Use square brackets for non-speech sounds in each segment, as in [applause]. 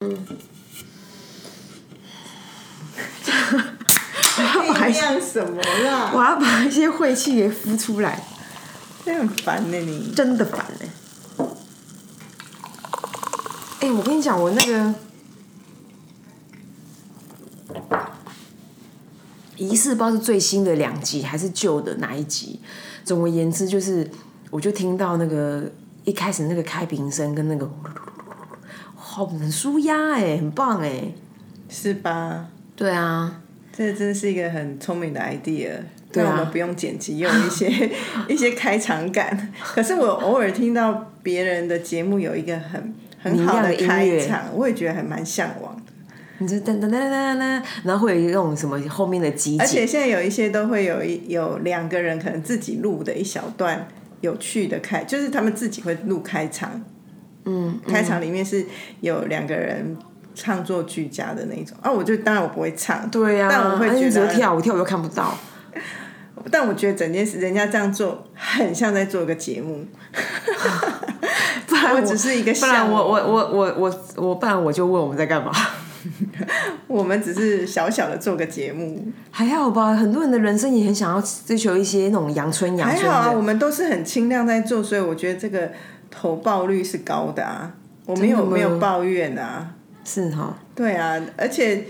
[laughs] 还像什么啦？我要把一些晦气给孵出来，这很烦呢、你。真的烦哎、哎、我跟你讲，我那个仪式不知道是最新的两集还是旧的哪一集。总而言之，就是我就听到那个一开始那个开瓶声跟那个，好很舒压哎，很棒哎。是吧？对啊，这真是一个很聪明的 idea。对啊我们不用剪辑，用一些 [laughs] 一些开场感。可是我偶尔听到别人的节目有一个很很好的音开场，我也觉得还蛮向往的。你就噔噔噔噔噔噔，然后会有那种什么后面的集锦，而且现在有一些都会有一有两个人可能自己录的一小段有趣的开，就是他们自己会录开场。嗯，开场里面是有两个人唱作俱佳的那种啊，我就当然我不会唱，对呀、但我会觉得只跳舞，跳舞又看不到。[laughs] 但我觉得整件事人家这样做很像在做个节目，不然我只是一个不然我我我我我我不然我就问我们在干嘛？[laughs] 我们只是小小的做个节目，还好吧，很多人的人生也很想要追求一些那种阳春阳春还好啊，我。们都是很轻量在做，所以我觉得这个投报率是高的啊，我没有没有抱怨啊，是哈，对啊，而且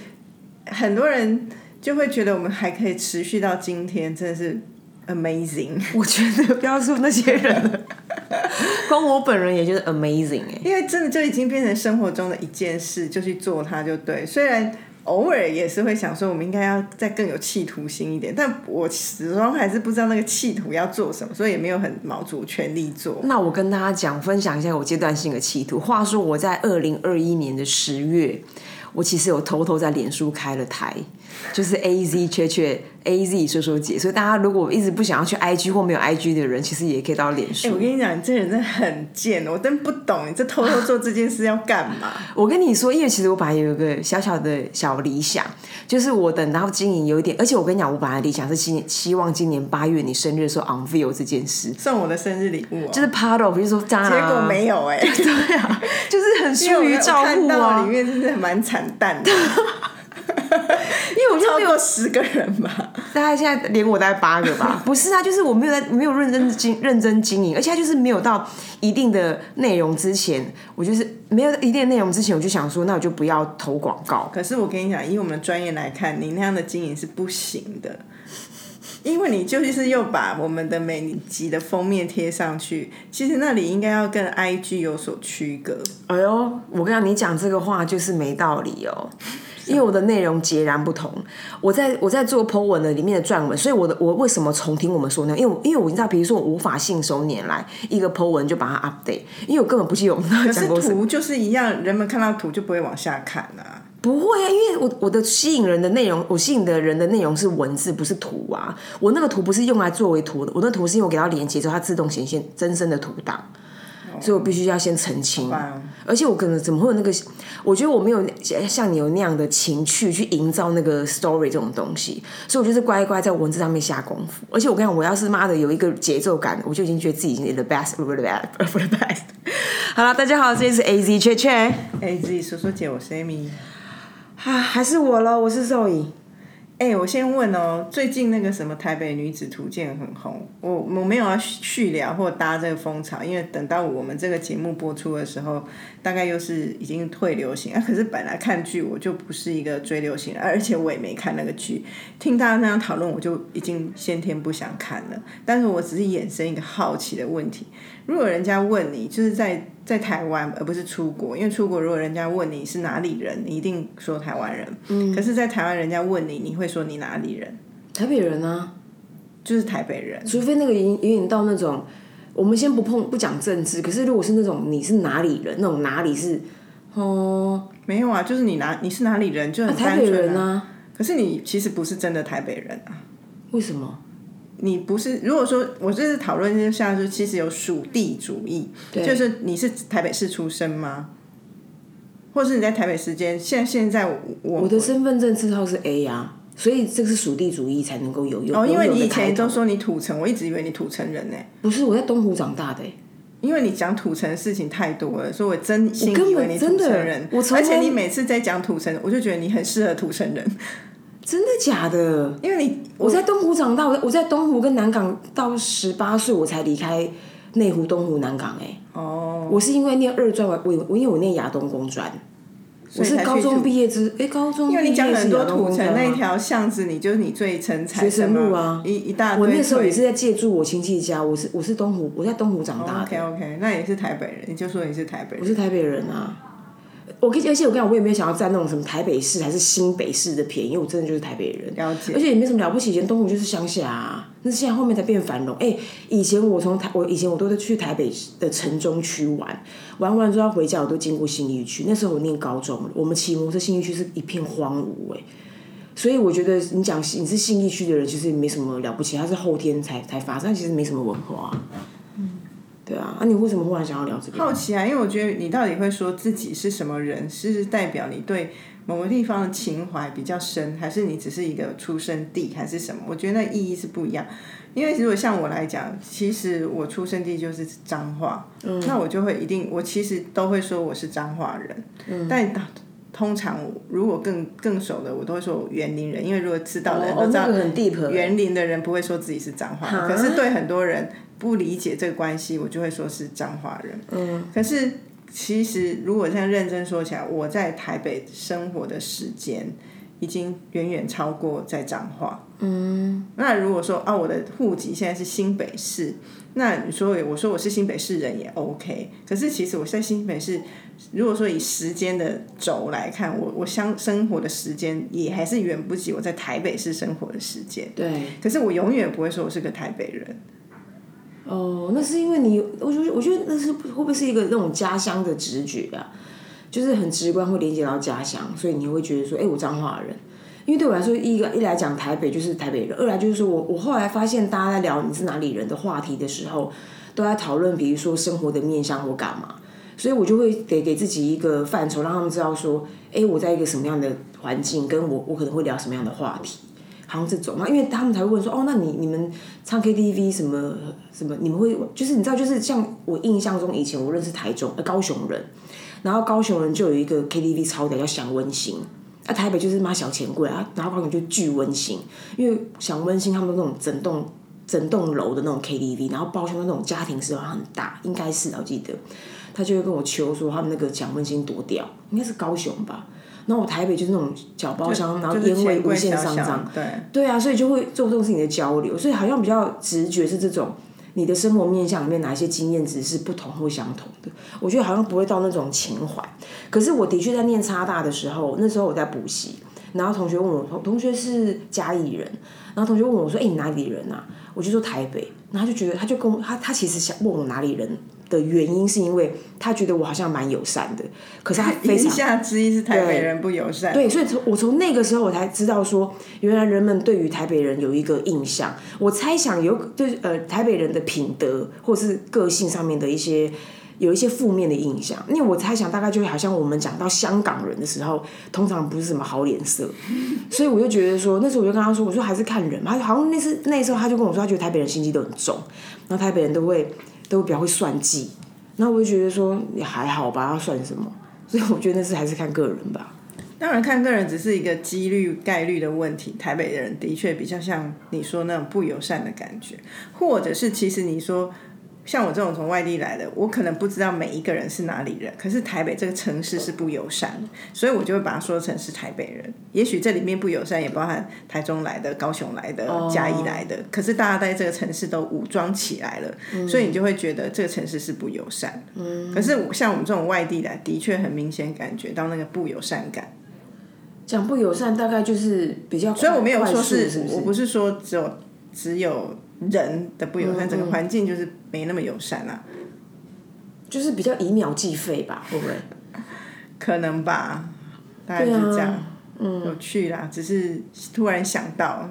很多人就会觉得我们还可以持续到今天，真的是 amazing。我觉得不要说那些人了，[laughs] 光我本人也就是 amazing 哎、因为真的就已经变成生活中的一件事，就去做它就对。虽然偶尔也是会想说，我们应该要再更有企图心一点，但我始终还是不知道那个企图要做什么，所以也没有很卯足全力做。那我跟大家讲，分享一下我阶段性的企图。话说我在二零二一年的十月，我其实有偷偷在脸书开了台，就是 A Z 缺缺 A Z 说说姐。所以大家如果一直不想要去 I G 或没有 I G 的人，其实也可以到脸哎、书。我跟你讲，你这人真的很贱，我真不懂你这偷偷做这件事要干嘛？[laughs] 我跟你说，因为其实我本来有一个小小的小理想，就是我等到经营有一点，而且我跟你讲，我本来理想是今年希望今年八月你生日的时候 on view 这件事，送我的生日礼物、哦，就是 part of，就是说当然、结果没有 [laughs] 哎、对啊，就是很疏于照顾啊里，面真的蛮惨淡的，[laughs] 我就超没有过十个人吧。[laughs] 大概现在连我大概八个吧，[laughs] 不是啊，就是我没有在没有认真经认真经营，而且他就是没有到一定的内容之前，我就是没有一定的内容之前，我就想说，那我就不要投广告。可是我跟你讲，以我们的专业来看，你那样的经营是不行的，因为你就是又把我们的每集的封面贴上去，其实那里应该要跟 IG 有所区隔。哎呦，我跟你讲，你讲这个话就是没道理哦。因为我的内容截然不同，我在我在做 Po 文的里面的撰文，所以我的我为什么重听我们说呢？因为我因为我知道，比如说我无法信手拈来一个 Po 文就把它 update，因为我根本不记得我们刚刚可是讲过什么。图就是一样，人们看到图就不会往下看啊。不会啊，因为我我的吸引人的内容，我吸引的人的内容是文字，不是图啊。我那个图不是用来作为图的，我那图是因为我给它连接之后，它自动显现真身的图档，所以我必须要先澄清。而且我可能怎么会有那个？我觉得我没有像你有那样的情趣去营造那个 story 这种东西，所以我就是乖乖在文字上面下功夫。而且我跟你讲，我要是妈的有一个节奏感，我就已经觉得自己已经 the best for the best for the best。[laughs] 好了，大家好，这里是 A Z 雀雀。哎，自己说说姐，我是 Amy。啊，还是我喽，我是 Zoe。哎、我先问哦，最近那个什么台北女子图鉴很红，我我没有要续聊或搭这个风潮，因为等到我们这个节目播出的时候，大概又是已经退流行啊。[laughs] 可是本来看剧我就不是一个追流行，而且我也没看那个剧，听大家那样讨论，我就已经先天不想看了。但是我只是衍生一个好奇的问题：如果人家问你，就是在在台湾，而不是出国，因为出国如果人家问你是哪里人，你一定说台湾人。嗯。可是，在台湾人家问你，你会说你哪里人？台北人啊，就是台北人。除非那个已经到那种，我们先不碰不讲政治，可是如果是那种你是哪里人，那种哪里是哦，没有啊，就是你哪你是哪里人就很台北人啊？可是你其实不是真的台北人啊。为什么？你不是，如果说我这次讨论就像是其实有属地主义，就是你是台北市出生吗？或是你在台北时间，现现在我我的身份证字号是 A 啊，所以这个是属地主义才能够有用。哦，因为你以前都说你土城，我一直以为你土城人呢。不是我在东湖长大的、欸，因为你讲土城的事情太多了，所以我真心根以为你土城人。而且你每次在讲土城，我就觉得你很适合土城人，真的假的？因为你我在东湖长大，我在我在东湖跟南港到十八岁我才离开内湖、东湖、南港、哎，哦，我是因为念二专，我我我因为我念亚东工专，我是高中土毕业之，哎、高中毕因为你业讲很多土城那条巷子，你就是你最成才学生路啊一一大堆。我那时候也是在借住我亲戚家，我是我是东湖，我在东湖长大的。OK OK，那也是台北人，你就说你是台北人。我是台北人啊。我跟而且我跟你讲，我也没有想要占那种什么台北市还是新北市的便宜，因为我真的就是台北人。了解而且也没什么了不起，以前东湖就是乡下啊，那现在后面才变繁荣。哎、以前我从台，我以前我都是去台北的城中区玩，玩完之后要回家，我都经过信义区。那时候我念高中，我们骑摩托车信义区是一片荒芜哎、所以我觉得你讲你是信义区的人，其实没什么了不起，他是后天才才发生，其实没什么文化。对啊，那、你为什么忽然想要聊这个？好奇啊，因为我觉得你到底会说自己是什么人，是代表你对某个地方的情怀比较深，还是你只是一个出生地，还是什么？我觉得那意义是不一样。因为如果像我来讲，其实我出生地就是彰化，嗯那我就会一定，我其实都会说我是彰化人，嗯但通常如果更更熟的，我都会说我园林人，因为如果知道的人哦都知道园林的人不会说自己是彰化人，哈可是对很多人不理解这个关系，我就会说是彰化人。嗯，可是其实如果这样认真说起来，我在台北生活的时间已经远远超过在彰化。嗯，那如果说啊，我的户籍现在是新北市，那你说我说我是新北市人也 OK，可是其实我在新北市。如果说以时间的轴来看，我我相生活的时间也还是远不及我在台北市生活的时间。对。可是我永远不会说我是个台北人。哦，那是因为你，我觉得我觉得那是会不会是一个那种家乡的直觉啊？就是很直观会连接到家乡，所以你会觉得说，哎、我彰化人。因为对我来说，一个一来讲台北就是台北人，二来就是说我我后来发现大家在聊你是哪里人的话题的时候，都在讨论比如说生活的面向或干嘛，所以我就会得给自己一个范畴，让他们知道说，哎、我在一个什么样的环境，跟我我可能会聊什么样的话题。好像这种，那因为他们才会问说，哦，那你你们唱 KTV 什么什么，你们会就是你知道，就是像我印象中以前我认识台中呃高雄人，然后高雄人就有一个 KTV 超屌叫享温馨，啊台北就是妈小钱柜啊，然后高雄就巨温馨，因为享温馨他们那种整栋整栋楼的那种 KTV，然后包厢的那种家庭式很大，应该是我记得，他就会跟我求说他们那个享温馨多屌，应该是高雄吧。然后我台北就是那种小包厢，然后烟味无限上涨，对，对啊，所以就会做这种事情的交流，所以好像比较直觉是这种你的生活面向里面哪一些经验值是不同或相同的。我觉得好像不会到那种情怀，可是我的确在念差大的时候，那时候我在补习，然后同学问我，同同学是嘉义人，然后同学问我说：“哎、你哪里人啊？”我就说台北，然后他就觉得他就跟我他他其实想问我哪里人。的原因是因为他觉得我好像蛮友善的，可是他 [laughs] 非言常下之意是台北人不友善。对，所以从我从那个时候我才知道说，原来人们对于台北人有一个印象。我猜想有对呃台北人的品德或是个性上面的一些有一些负面的印象，因为我猜想大概就好像我们讲到香港人的时候，通常不是什么好脸色，[laughs] 所以我就觉得说，那时候我就跟他说，我说还是看人嘛，他好像那次那时候他就跟我说，他觉得台北人心机都很重，然后台北人都会都比较会算计。然后我就觉得说也还好吧，要算什么？所以我觉得那是还是看个人吧。当然看个人只是一个几率概率的问题。台北的人的确比较像你说那种不友善的感觉，或者是其实你说像我这种从外地来的，我可能不知道每一个人是哪里人，可是台北这个城市是不友善的，所以我就会把它说成是台北人。也许这里面不友善也包含台中来的、高雄来的、嘉义来的，可是大家在这个城市都武装起来了，所以你就会觉得这个城市是不友善。嗯，可是像我们这种外地来，的确很明显感觉到那个不友善感。讲不友善，大概就是比较，所以我没有说是是，不是我不是说只有只有人的不友善，整个环境就是没那么友善啊，就是比较以秒计费吧，会不会？可能吧，大概是这样，嗯，有趣啦，只是突然想到，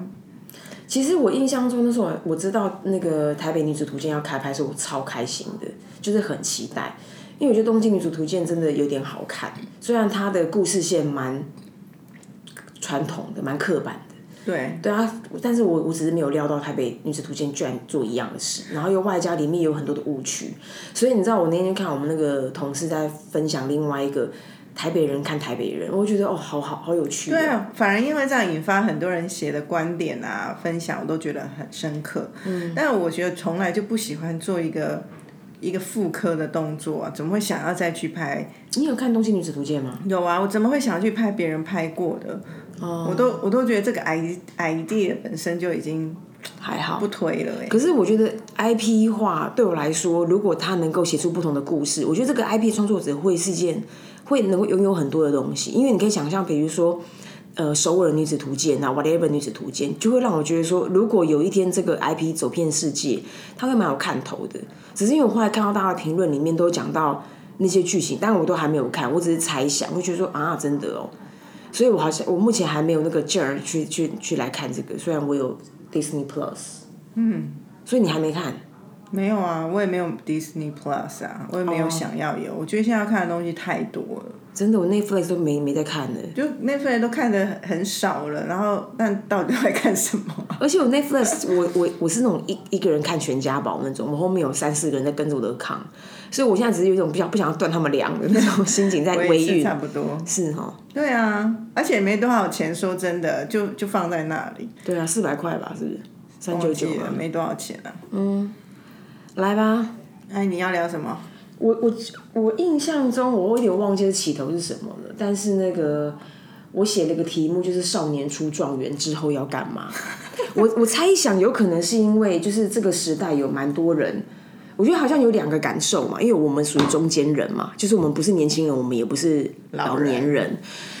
其实我印象中那时候我知道那个台北女子图鉴要开拍的时候，我超开心的，就是很期待，因为我觉得东京女子图鉴真的有点好看，虽然它的故事线蛮传统的，蛮刻板的。对，对啊，但是我我只是没有料到台北女子图鉴居然做一样的事，然后又外加里面有很多的误区，所以你知道我那天看我们那个同事在分享另外一个台北人看台北人，我觉得哦，好好好有趣。对啊，反而因为这样引发很多人写的观点啊分享，我都觉得很深刻。嗯，但我觉得从来就不喜欢做一个一个复刻的动作啊，怎么会想要再去拍？你有看《东京女子图鉴》吗？有啊，我怎么会想要去拍别人拍过的？哦，我都我都觉得这个 i idea 本身就已经还好不推了哎。可是我觉得 IP 化对我来说，如果他能够写出不同的故事，我觉得这个 IP 创作者会是件会能够拥有很多的东西。因为你可以想象，比如说呃，首尔女子图鉴啊，whatever 女子图鉴，就会让我觉得说，如果有一天这个 IP 走遍世界，它会蛮有看头的。只是因为我后来看到大家的评论里面都讲到那些剧情，但我都还没有看，我只是猜想，会觉得说啊，真的哦。所以我好像我目前还没有那个劲儿去去去来看这个，虽然我有 Disney Plus，嗯，所以你还没看？没有啊，我也没有 Disney Plus 啊，我也没有想要有。我觉得现在要看的东西太多了。真的，我 Netflix 都没没在看的。就 Netflix 都看的很少了，然后但到底在看什么？而且我 Netflix，我我我是那种一一个人看全家宝那种，我后面有三四个人在跟着我的扛，所以我现在只是有一种不想不想要断他们粮的那种心情在微运。差不多是哈。对啊，而且没多少钱，说真的，就就放在那里。对啊，四百块吧，是不是？三九九没多少钱啊。嗯，来吧。哎，你要聊什么？我我我印象中，我有点忘记起头是什么了。但是那个我写了个题目，就是少年出状元之后要干嘛？[laughs] 我我猜想有可能是因为就是这个时代有蛮多人，我觉得好像有两个感受嘛，因为我们属于中间人嘛，就是我们不是年轻人，我们也不是老年人，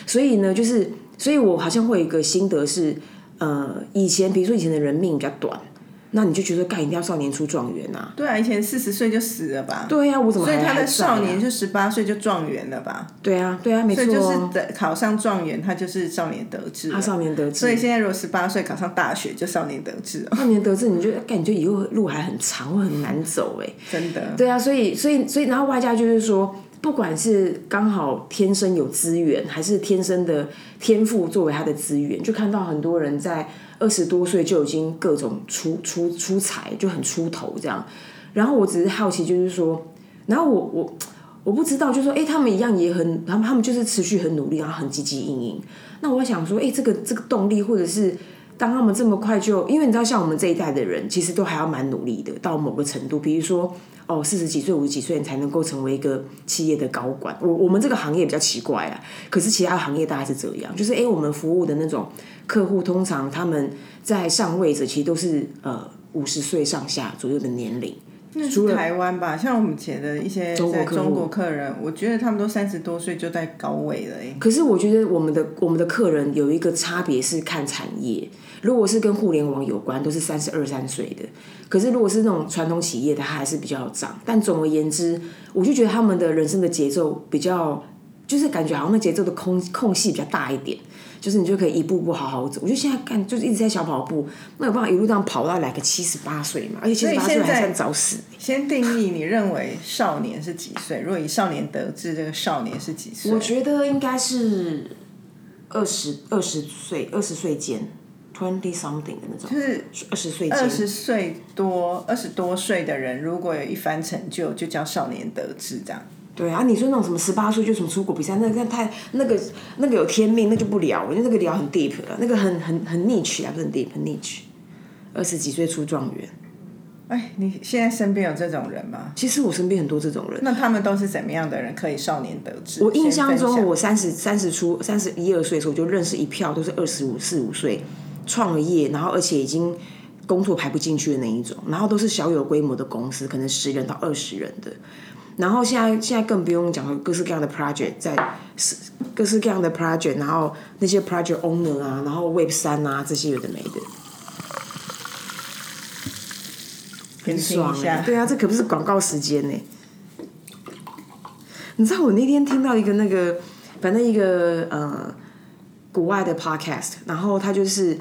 所以呢，就是所以我好像会有一个心得是，呃，以前比如说以前的人命比较短。那你就觉得干一定要少年出状元呐？对啊，以前四十岁就死了吧？对呀，我怎么所以他的少年就十八岁就状元了吧？对啊，对啊，没错。所以就是考上状元，他就是少年得志。他少年得志。所以现在如果十八岁考上大学，就少年得志。少年得志，你就感觉以后路还很长，会很难走哎。真的。对啊，所以所以所以，然后外加就是说，不管是刚好天生有资源，还是天生的天赋作为他的资源，就看到很多人在。二十多岁就已经各种出出出彩，就很出头这样。然后我只是好奇，就是说，然后我我我不知道，就是说，哎，他们一样也很，他们他们就是持续很努力，然后很积极应应。那我想说，哎，这个这个动力，或者是当他们这么快就，因为你知道，像我们这一代的人，其实都还要蛮努力的，到某个程度，比如说。哦，四十几岁、五十几岁你才能够成为一个企业的高管。我我们这个行业比较奇怪啊，可是其他行业大概是这样，就是哎，我们服务的那种客户，通常他们在上位者其实都是呃五十岁上下左右的年龄。台湾吧，像我们前的一些中国中国客人，我觉得他们都三十多岁就在高位了哎。可是我觉得我们的我们的客人有一个差别是看产业，如果是跟互联网有关，都是三十二三岁的。可是如果是那种传统企业的，它还是比较长。但总而言之，我就觉得他们的人生的节奏比较，就是感觉好像那节奏的空空隙比较大一点，就是你就可以一步步好好走。我就现在干就是一直在小跑步，那有办法一路这样跑到来个七十八岁嘛？而且七十八岁还算早死。先定义你认为少年是几岁？如果以少年得志，这个少年是几岁？我觉得应该是二十二十岁，二十岁间。twenty something 的那种，就是二十岁，二十岁多，二十多岁的人，如果有一番成就，就叫少年得志，这样。对啊，你说那种什么十八岁就什么出国比赛，那那太那个那个有天命，那就不聊，因为那个聊很 deep 了，那个很很很 niche 啊，不是很 deep，很 niche。二十几岁出状元，哎，你现在身边有这种人吗？其实我身边很多这种人。那他们都是怎么样的人？可以少年得志？我印象中，我三十三十出三十一二岁的时候，就认识一票都是二十五四五岁。创了业，然后而且已经工作排不进去的那一种，然后都是小有规模的公司，可能十人到二十人的。然后现在现在更不用讲了，各式各样的 project 在各式各样的 project，然后那些 project owner 啊，然后 Web 三啊这些有的没的，很爽哎！对啊，这可不是广告时间呢。你知道我那天听到一个那个，反正一个呃。国外的 podcast，然后他就是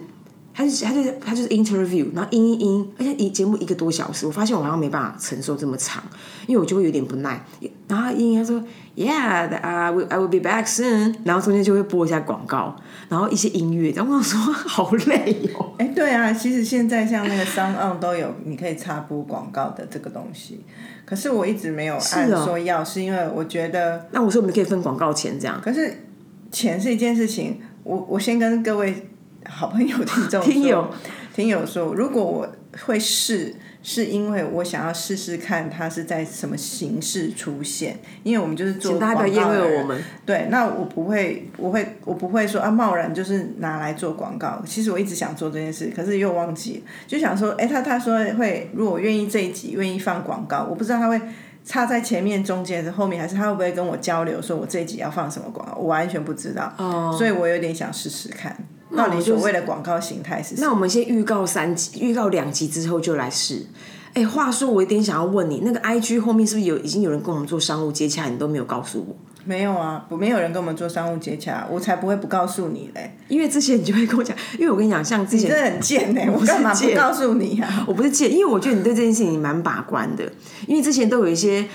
他就是他就是他就是 interview，然后音音音，而且一节目一个多小时，我发现我好像没办法承受这么长，因为我就会有点不耐。然后他音音他说 Yeah, I will I will be back soon，然后中间就会播一下广告，然后一些音乐，然后我想说好累哦。哎，对啊，其实现在像那个 Sound On 都有你可以插播广告的这个东西，可是我一直没有按哦说要，是因为我觉得，那我说我们可以分广告钱这样，可是钱是一件事情，我我先跟各位好朋友听众听友听友说，如果我会试，是因为我想要试试看它是在什么形式出现，因为我们就是做广告的们。对，那我不会，我会，我不会说啊，贸然就是拿来做广告。其实我一直想做这件事，可是又忘记，就想说，哎，他他说会，如果我愿意这一集愿意放广告，我不知道他会插在前面、中间还是后面，还是他会不会跟我交流，说我这一集要放什么广告，我完全不知道。哦所以我有点想试试看，到底所谓的广告形态是什么。那我们先预告三集，预告两集之后就来试。哎，话说我有点想要问你，那个 I G 后面是不是有已经有人跟我们做商务接洽，你都没有告诉我？没有啊，我，没有人跟我们做商务接洽，我才不会不告诉你嘞。因为之前你就会跟我讲，因为我跟你讲，像之前你真的很贱呢、我干嘛不告诉你啊？[laughs] 我不是贱，因为我觉得你对这件事情蛮把关的，因为之前都有一些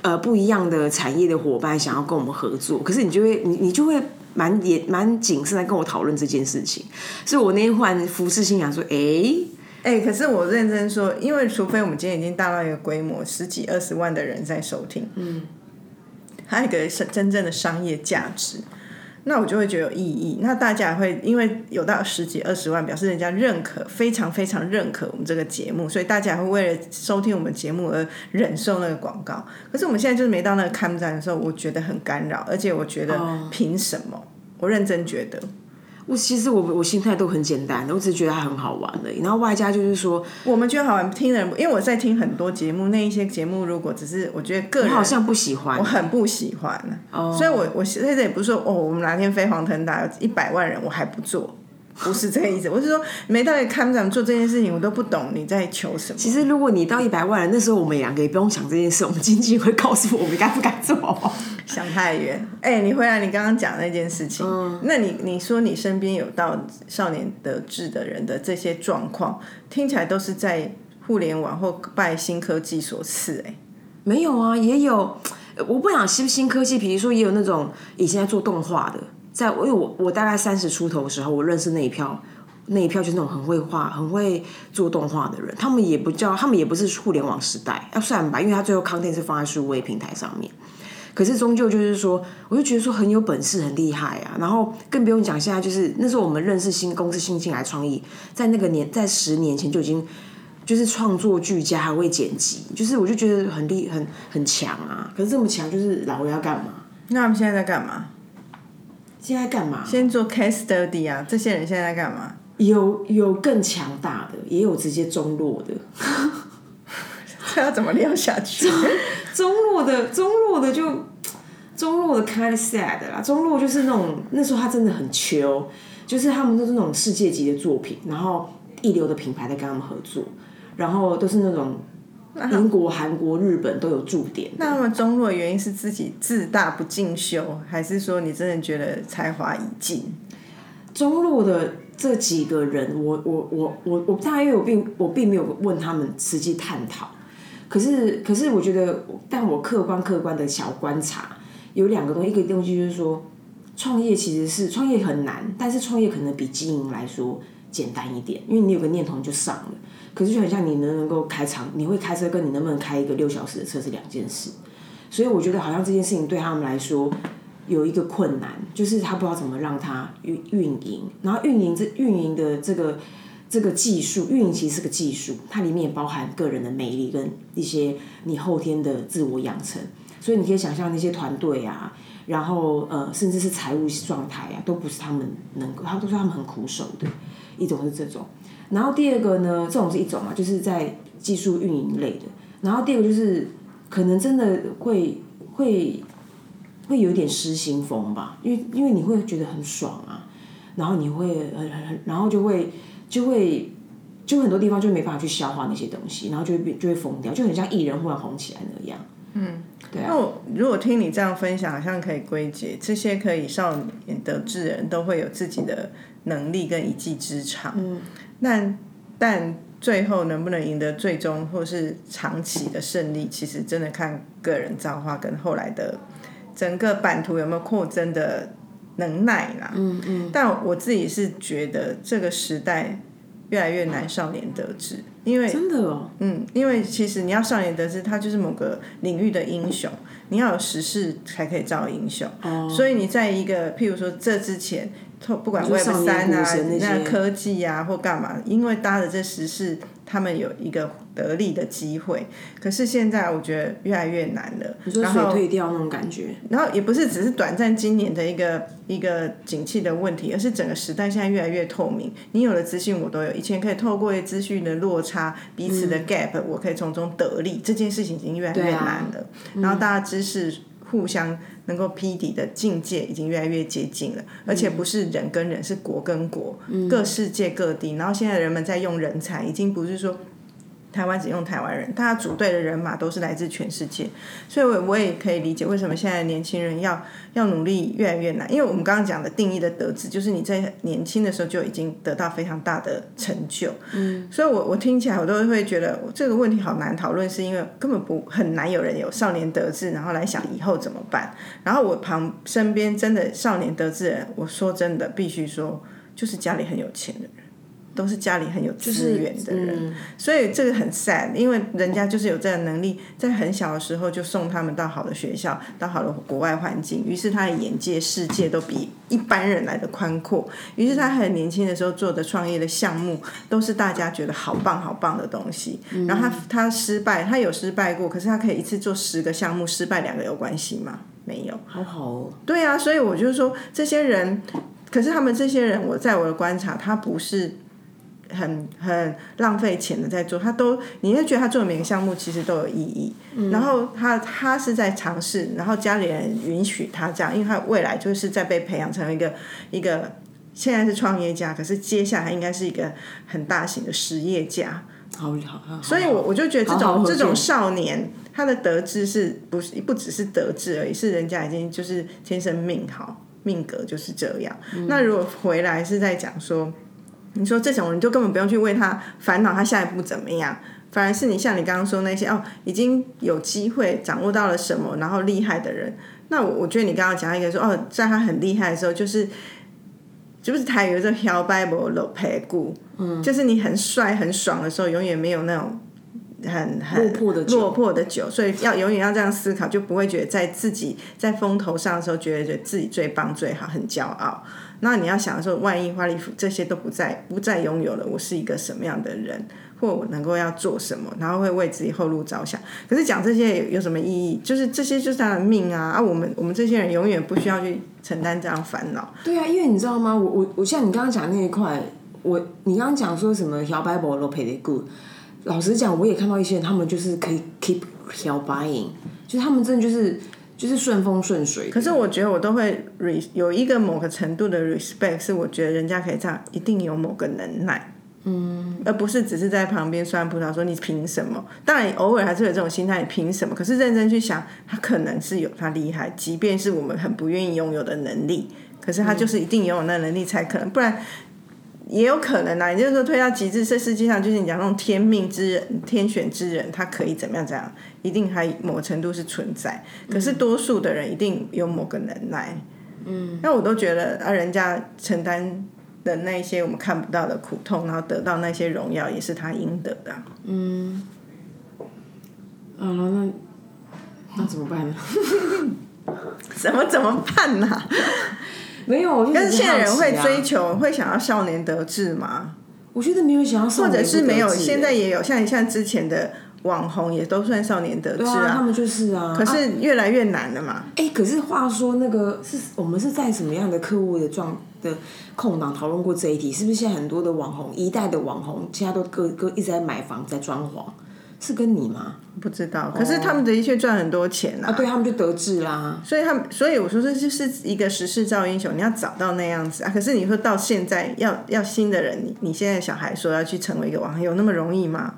呃不一样的产业的伙伴想要跟我们合作，可是你就会你你就会蛮也蛮谨慎在跟我讨论这件事情，所以我那天忽然服侍心想说，哎、哎、可是我认真说，因为除非我们今天已经大到一个规模，十几二十万的人在收听，嗯，还有一个是真正的商业价值，那我就会觉得有意义。那大家也会因为有到十几二十万，表示人家认可，非常非常认可我们这个节目，所以大家会为了收听我们节目而忍受那个广告。可是我们现在就是没到那个看站的时候，我觉得很干扰，而且我觉得凭什么？我认真觉得。我其实我我心态都很简单的，我只是觉得它很好玩而已。然后外加就是说，我们觉得好玩，听的人，因为我在听很多节目，那一些节目如果只是我觉得个人我好像不喜欢我，很不喜欢，所以我我现在也不是说哦，我们哪天飞黄腾达有一百万人，我还不做，不是这个意思。我是说，没到底看咱们做这件事情，我都不懂你在求什么。其实如果你到一百万人，那时候我们两个也不用想这件事，我们经纪会告诉我们该不该做。[laughs] 想太远。哎、你回来，你刚刚讲那件事情，那你你说你身边有到少年得志的人的这些状况，听起来都是在互联网或拜新科技所赐、哎。没有啊，也有，呃我不想新新科技，比如说也有那种以前在做动画的，在因为我我大概三十出头的时候，我认识那一票。那一票就是那种很会画、很会做动画的人，他们也不叫，他们也不是互联网时代，要算吧，因为他最后 content 是放在数位平台上面。可是终究就是说，我就觉得说很有本事、很厉害啊。然后更不用讲，现在就是那时候我们认识新公司新进来创意，在那个年在十年前就已经就是创作俱佳，还会剪辑，就是我就觉得很厉很很强啊。可是这么强，就是老要干嘛？那他们现在在干嘛？现在干嘛？先做 case study 啊，这些人现在在干嘛？有有更强大的，也有直接中落的。[laughs] 这要怎么聊下去？中落的中落的就中落的 kind of sad 啦，中落就是那种那时候他真的很穷，就是他们都是那种世界级的作品，然后一流的品牌在跟他们合作，然后都是那种英国、韩国、日本都有驻点。那他们中落的原因是自己自大不进修，还是说你真的觉得才华已尽？中落的这几个人，我我我我我当然因为我并我并没有问他们实际探讨，可是可是我觉得，但我客观客观的小观察有两个东西，一个东西就是说，创业其实是创业很难，但是创业可能比经营来说简单一点，因为你有个念头你就上了。可是就很像你能不能够开长，你会开车跟你能不能开一个六小时的车是两件事，所以我觉得好像这件事情对他们来说。有一个困难，就是他不知道怎么让它运运营，然后运营这运营的这个这个技术，运营其实是个技术，它里面也包含个人的魅力跟一些你后天的自我养成，所以你可以想象那些团队啊，然后呃，甚至是财务状态啊，都不是他们能够，他都是他们很苦手的，一种是这种，然后第二个呢，这种是一种嘛，就是在技术运营类的，然后第二个就是可能真的会会。会有点失心疯吧，因为因为你会觉得很爽啊，然后你会很很很，然后就会就会就很多地方就没办法去消化那些东西，然后就会变就会疯掉，就很像艺人忽然红起来那样。嗯，对啊。那我如果听你这样分享，好像可以归结这些可以少年得志人都会有自己的能力跟一技之长。嗯，但但最后能不能赢得最终或是长期的胜利，其实真的看个人造化跟后来的整个版图有没有扩增的能耐啦。嗯嗯。但我自己是觉得这个时代越来越难少年得志，因为真的哦，嗯，因为其实你要少年得志，他就是某个领域的英雄，你要有实事才可以造英雄。哦。所以你在一个譬如说这之前。不管 Web 三啊，那科技啊或干嘛，因为搭的这时事，他们有一个得利的机会。可是现在我觉得越来越难了。你说水退掉那种感觉。然后也不是只是短暂今年的一个一个景气的问题，而是整个时代现在越来越透明。你有了资讯我都有，以前可以透过资讯的落差、彼此的 gap，我可以从中得利。这件事情已经越来越难了。然后大家知识互相。能够匹敌的境界已经越来越接近了，而且不是人跟人，是国跟国，各世界各地。然后现在人们在用人才，已经不是说。台湾只用台湾人，大家组队的人马都是来自全世界，所以我我也可以理解为什么现在年轻人要要努力越来越难，因为我们刚刚讲的定义的得志，就是你在年轻的时候就已经得到非常大的成就。嗯，所以我我听起来我都会觉得这个问题好难讨论，是因为根本不很难有人有少年得志，然后来想以后怎么办。然后我旁身边真的少年得志人，我说真的必须说，就是家里很有钱的人。都是家里很有资源的人，所以这个很 sad，因为人家就是有这个能力，在很小的时候就送他们到好的学校，到好的国外环境，于是他的眼界世界都比一般人来的宽阔。于是他很年轻的时候做的创业的项目，都是大家觉得好棒好棒的东西。然后他他失败，他有失败过，可是他可以一次做十个项目，失败两个有关系吗？没有，好好哦。对啊，所以我就说这些人，可是他们这些人，我在我的观察，他不是。很很浪费钱的在做，他都你会觉得他做的每个项目其实都有意义。然后他他是在尝试，然后家里人允许他这样，因为他未来就是在被培养成一个一个现在是创业家，可是接下来应该是一个很大型的实业家。好好，所以我我就觉得这种这种少年他的得志是不是不只是得志而已，是人家已经就是天生命好命格就是这样。那如果回来是在讲说。你说这种人就根本不用去为他烦恼，他下一步怎么样？反而是你像你刚刚说那些哦，已经有机会掌握到了什么，然后厉害的人。那我我觉得你刚刚讲一个说哦，在他很厉害的时候，就是就是台语这飘摆不落排骨，嗯，就是你很帅很爽的时候，永远没有那种很很落魄的落魄的酒，所以要永远要这样思考，就不会觉得在自己在风头上的时候，觉得觉得自己最棒最好，很骄傲。那你要想说，万一花里胡这些都不再不再拥有了，我是一个什么样的人，或我能够要做什么，然后会为自己后路着想。可是讲这些有什么意义？就是这些就是他的命啊！啊，我们我们这些人永远不需要去承担这样烦恼。对啊，因为你知道吗？我我我像你刚刚讲那一块，我你刚刚讲说什么摇摆不落 pay good，老实讲，我也看到一些人，他们就是可以 keep 摇摆 g 就是他们真的就是。就是顺风顺水。可是我觉得我都会 re 有一个某个程度的 respect，是我觉得人家可以这样，一定有某个能耐，嗯，而不是只是在旁边酸葡萄说你凭什么？当然偶尔还是有这种心态，你凭什么？可是认真去想，他可能是有他厉害，即便是我们很不愿意拥有的能力，可是他就是一定拥有那能力才可能，不然。也有可能啊，也就是说推到极致，这世界上就是你讲那种天命之人、天选之人，他可以怎么样？怎样？一定还某程度是存在。可是多数的人一定有某个能耐。嗯，那我都觉得啊，人家承担的那些我们看不到的苦痛，然后得到那些荣耀，也是他应得的。嗯。啊，那那怎么办呢？[laughs] 怎么怎么办呢？没有，但是现在人会追求，会想要少年得志吗？我觉得没有想要，或者是没有，现在也有，像像之前的网红也都算少年得志啊，他们就是啊。可是越来越难了嘛。哎，可是话说那个是我们是在什么样的客户的状的空档讨论过这一题？是不是现在很多的网红一代的网红，现在都各各一直在买房在装潢？是跟你吗？不知道，可是他们的确赚很多钱啊！对他们就得志啦。所以他们，所以我说这就是一个时势造英雄，你要找到那样子啊。可是你说到现在要要新的人，你你现在小孩说要去成为一个网红，有那么容易吗？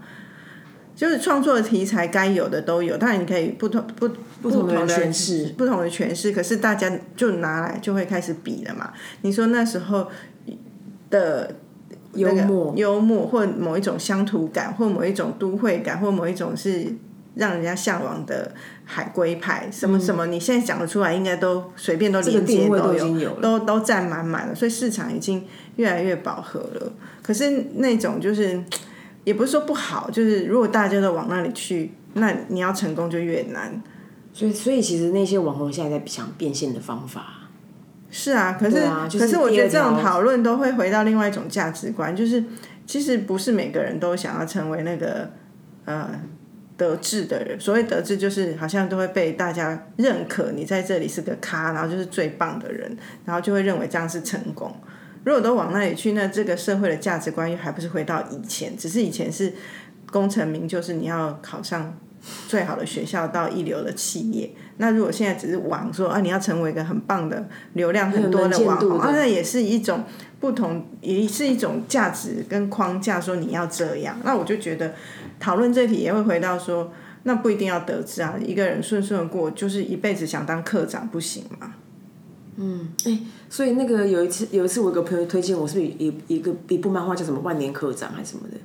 就是创作的题材该有的都有，当然你可以不同不不同的诠释，不同的诠释。可是大家就拿来就会开始比了嘛。你说那时候的。那个幽默幽默，或某一种乡土感，或某一种都会感，或某一种是让人家向往的海归派，什么什么，你现在讲得出来，应该都随便都连接都有都都占满满了，所以市场已经越来越饱和了。可是那种就是也不是说不好，就是如果大家都往那里去，那你要成功就越难。所以所以其实那些网红现在在想变现的方法。是啊，可是、啊就是可是我觉得这种讨论都会回到另外一种价值观，就是其实不是每个人都想要成为那个呃得志的人。所谓得志，就是好像都会被大家认可，你在这里是个咖，然后就是最棒的人，然后就会认为这样是成功。如果都往那里去，那这个社会的价值观又还不是回到以前？只是以前是功成名就，是你要考上最好的学校到一流的企业。那如果现在只是网说啊，你要成为一个很棒的流量很多的网红，那也是一种不同，也是一种价值跟框架，说你要这样。那我就觉得讨论这题也会回到说，那不一定要得志啊，一个人顺顺的过，就是一辈子想当科长不行嘛？所以那个有一次，有一次我有个朋友推荐我，是不是有一一个一部漫画叫什么《万年科长》还是什么的？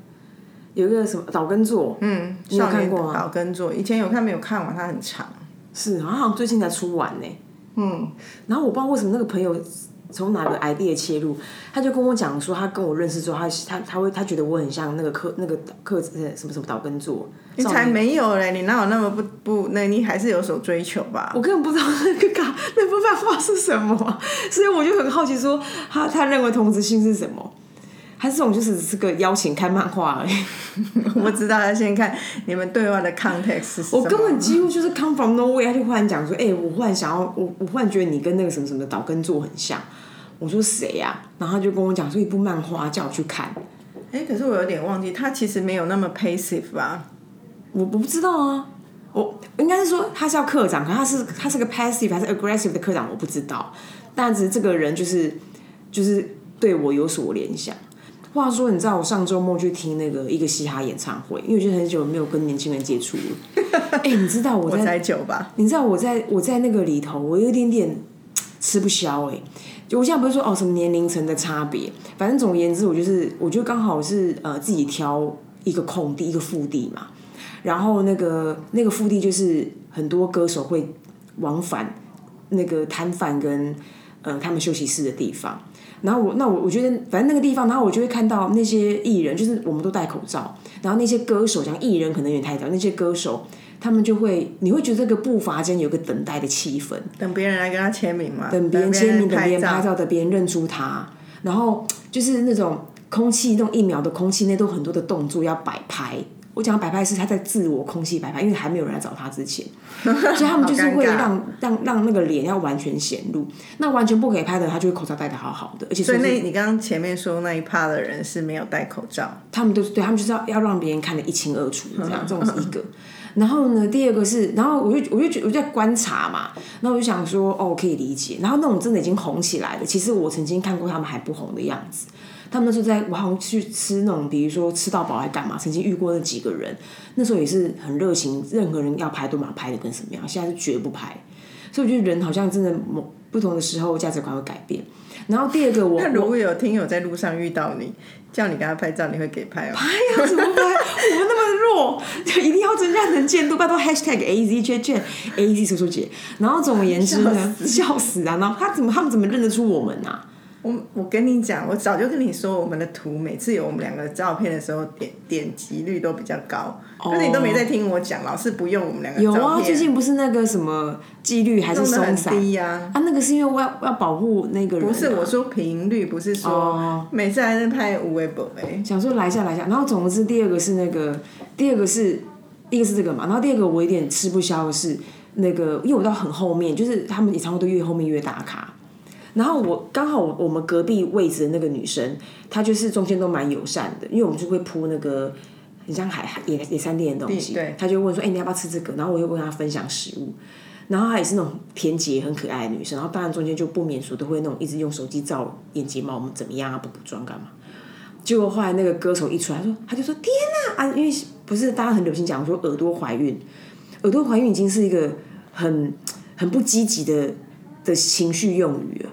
有一个什么岛根座，嗯，你有看过吗？岛根座，以前有看没有看完，它很长。是，好像最近才出完呢。嗯，然后我不知道为什么那个朋友从哪个 idea 切入，他就跟我讲说，他跟我认识之后，他他他会他觉得我很像那个客那个客呃什么什么岛根座，你才没有嘞！你哪有那么不不？那你还是有所追求吧？我根本不知道那个卡那部漫画是什么啊，所以我就很好奇说，他他认为同质性是什么？还是这种就是只是个邀请看漫画而已？[laughs] 我不知道，要先看你们对话的 context 是什么。我根本几乎就是 come from nowhere，他就忽然讲说，哎、我忽然想要，我我忽然觉得你跟那个什么什么的岛根座很像。我说谁呀、然后他就跟我讲说一部漫画，叫我去看。哎，可是我有点忘记，他其实没有那么 passive 吧？我我不知道啊，我应该是说他是要课长，可他是他是个 passive 还是 aggressive 的课长，我不知道。但只是这个人就是就是对我有所联想。话说，你知道我上周末去听那个一个嘻哈演唱会，因为我觉得很久没有跟年轻人接触了。[laughs] 哎、你知道我在我才九吧？你知道我在我在那个里头，我有一点点吃不消哎、就我现在不是说哦什么年龄层的差别，反正总而言之，我就是我就刚好是呃自己挑一个空地一个腹地嘛，然后那个那个腹地就是很多歌手会往返那个摊贩跟呃他们休息室的地方。然后我那我我觉得反正那个地方，然后我就会看到那些艺人，就是我们都戴口罩，然后那些歌手讲艺人可能有点太早，那些歌手他们就会，你会觉得这个步伐间有个等待的气氛，等别人来跟他签名嘛？等别人签名，等别人拍照。等别人认出他，然后就是那种空气，那种一秒的空气内都很多的动作要摆拍。我讲的摆拍是他在自我空气摆拍，因为还没有人来找他之前，[laughs] 所以他们就是会让让让那个脸要完全显露。那完全不可以拍的，他就会口罩戴的好好的，而且所以那你刚刚前面说那一趴的人是没有戴口罩，他们都是对他们就是要要让别人看得一清二楚，这样 [laughs] 这种是一个。然后呢，第二个是，然后我就我就觉我就在观察嘛，然后我就想说，哦，可以理解。然后那种真的已经红起来了，其实我曾经看过他们还不红的样子。他们那时候在，我好像去吃那种，比如说吃到饱还干嘛，曾经遇过那几个人，那时候也是很热情，任何人要拍都马拍的跟什么样，现在是绝不拍。所以我觉得人好像真的某不同的时候价值观会改变。然后第二个我，那如果有听友在路上遇到你，叫你跟他拍照，你会给拍吗？拍呀，怎么拍？我们那么弱，就一定要增加能见度，拜托 hashtag A Z 圈圈 A Z 叔叔姐。然后总而言之呢，笑死啊！然后他怎么他们怎么认得出我们啊？我我跟你讲，我早就跟你说，我们的图每次有我们两个照片的时候，点点击率都比较高。可是你都没在听我讲，老是不用我们两个有啊，最近不是那个什么几率还是松散啊？那个是因为我要要保护那个人、啊，不是我说频率，不是说、哦每次还在拍无微博哎。想说来一下来一下，然后总之第二个是那个，第二个是一个是这个嘛，然后第二个我有点吃不消的是那个，因为我到很后面，就是他们演唱会都越后面越打卡，然后我刚好我我们隔壁位置的那个女生，她就是中间都蛮友善的，因为我们就会铺那个很像海海野野餐店的东西，对她就问说，哎、你要不要吃这个？然后我又跟她分享食物。然后她也是那种甜洁、很可爱的女生，然后当然中间就不免俗都会那种一直用手机照眼睫毛，我们怎么样啊？补补妆干嘛？结果后来那个歌手一出来，说他就说天哪啊！因为不是大家很流行讲说耳朵怀孕，耳朵怀孕已经是一个很很不积极的的情绪用语了。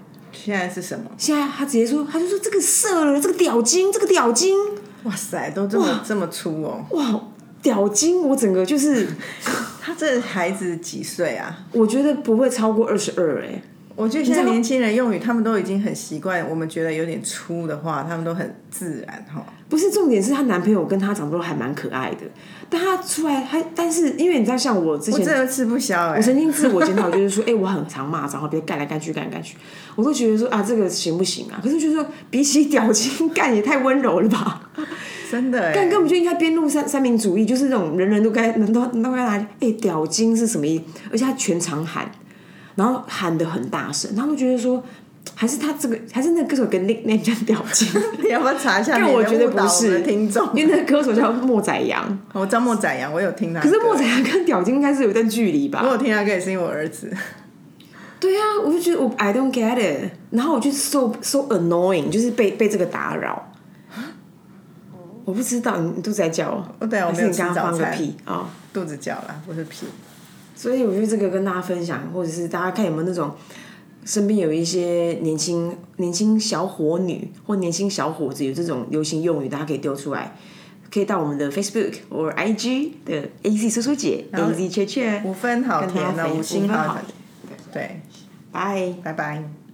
现在是什么？现在他直接说，他就说这个色了，这个屌精，这个屌精，哇塞，都这么这么粗哦！哇，屌精，我整个就是，他这孩子几岁啊？我觉得不会超过二十二哎。我觉得现在年轻人用语，他们都已经很习惯。我们觉得有点粗的话，他们都很自然哈。不是重点是她男朋友跟她长得都还蛮可爱的，但她出来她，但是因为你知道，像我之前我真的吃不消哎、我曾经自我检讨，就是说，哎、我很常骂脏话，别干来干去，干来干去，我都觉得说啊，这个行不行啊？可是就是说，比起屌精干也太温柔了吧？[laughs] 真的哎、干根本就应该边路三三民主义，就是那种人人都该人都人都该来，哎、屌精是什么意思？而且他全场喊，然后喊的很大声，他们觉得说，还是他这个，还是那个歌手跟 nickname 叫屌精，你要不要查一下？[laughs] 但我觉得不是们听众，因为那个歌手叫莫宰阳，我知道莫宰阳，我有听他。可是莫宰阳跟屌精应该是有一段距离吧？我有听他歌，也是因为我儿子。对啊，我就觉得我 I don't get it，然后我就 so so annoying，就是被被这个打扰。我不知道你你肚子在叫哦，我对啊我没有吃早餐放个屁啊、肚子叫了，不是屁。所以我觉得这个跟大家分享，或者是大家看有没有那种身边有一些年轻年轻小伙女或年轻小伙子有这种流行用语，大家可以丢出来，可以到我们的 Facebook 或 IG 的 AZ 叔叔姐 AZ 圈圈，五分好甜啊，五星好。对，拜。拜拜。